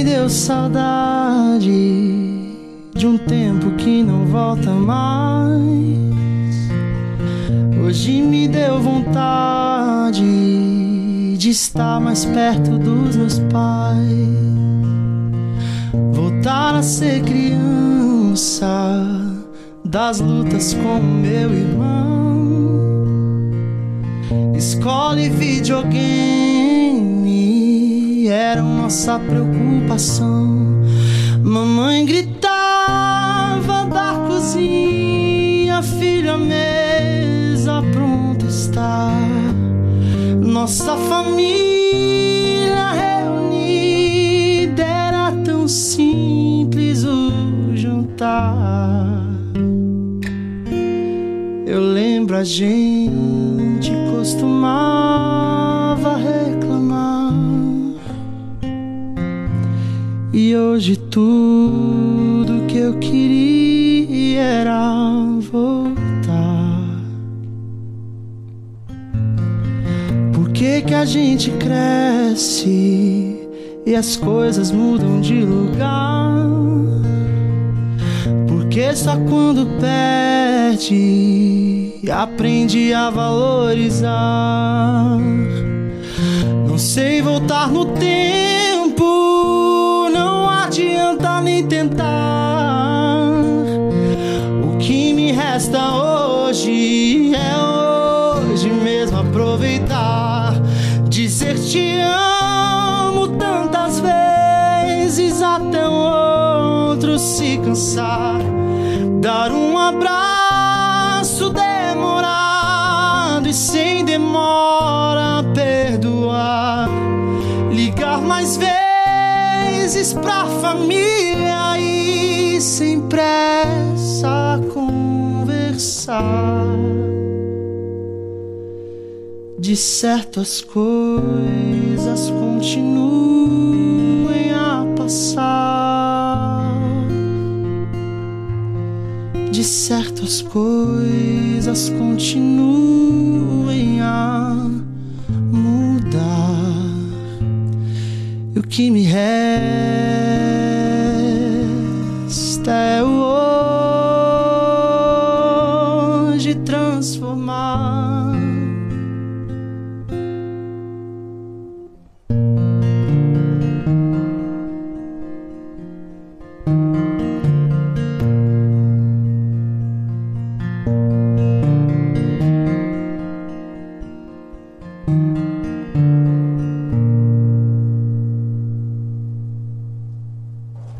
Me deu saudade de um tempo que não volta mais. Hoje me deu vontade de estar mais perto dos meus pais. Voltar a ser criança das lutas com meu irmão. Escola e videogame eram nossa preocupação. Mamãe gritava da cozinha, filha, a mesa pronta está. Nossa família reunida era tão simples o jantar. Eu lembro a gente costumava E hoje tudo que eu queria era voltar. Por que, que a gente cresce e as coisas mudam de lugar? Porque só quando perde aprende a valorizar. Não sei voltar no tempo, adianta nem tentar. O que me resta hoje é hoje mesmo aproveitar. Dizer te amo tantas vezes até o outro se cansar. Dar um abraço demorado e sem demora perdoar. Ligar mais vezes pra família e sem pressa conversar. De certo as coisas continuem a passar. De certo as coisas continuem a que me resta é o hoje transformar.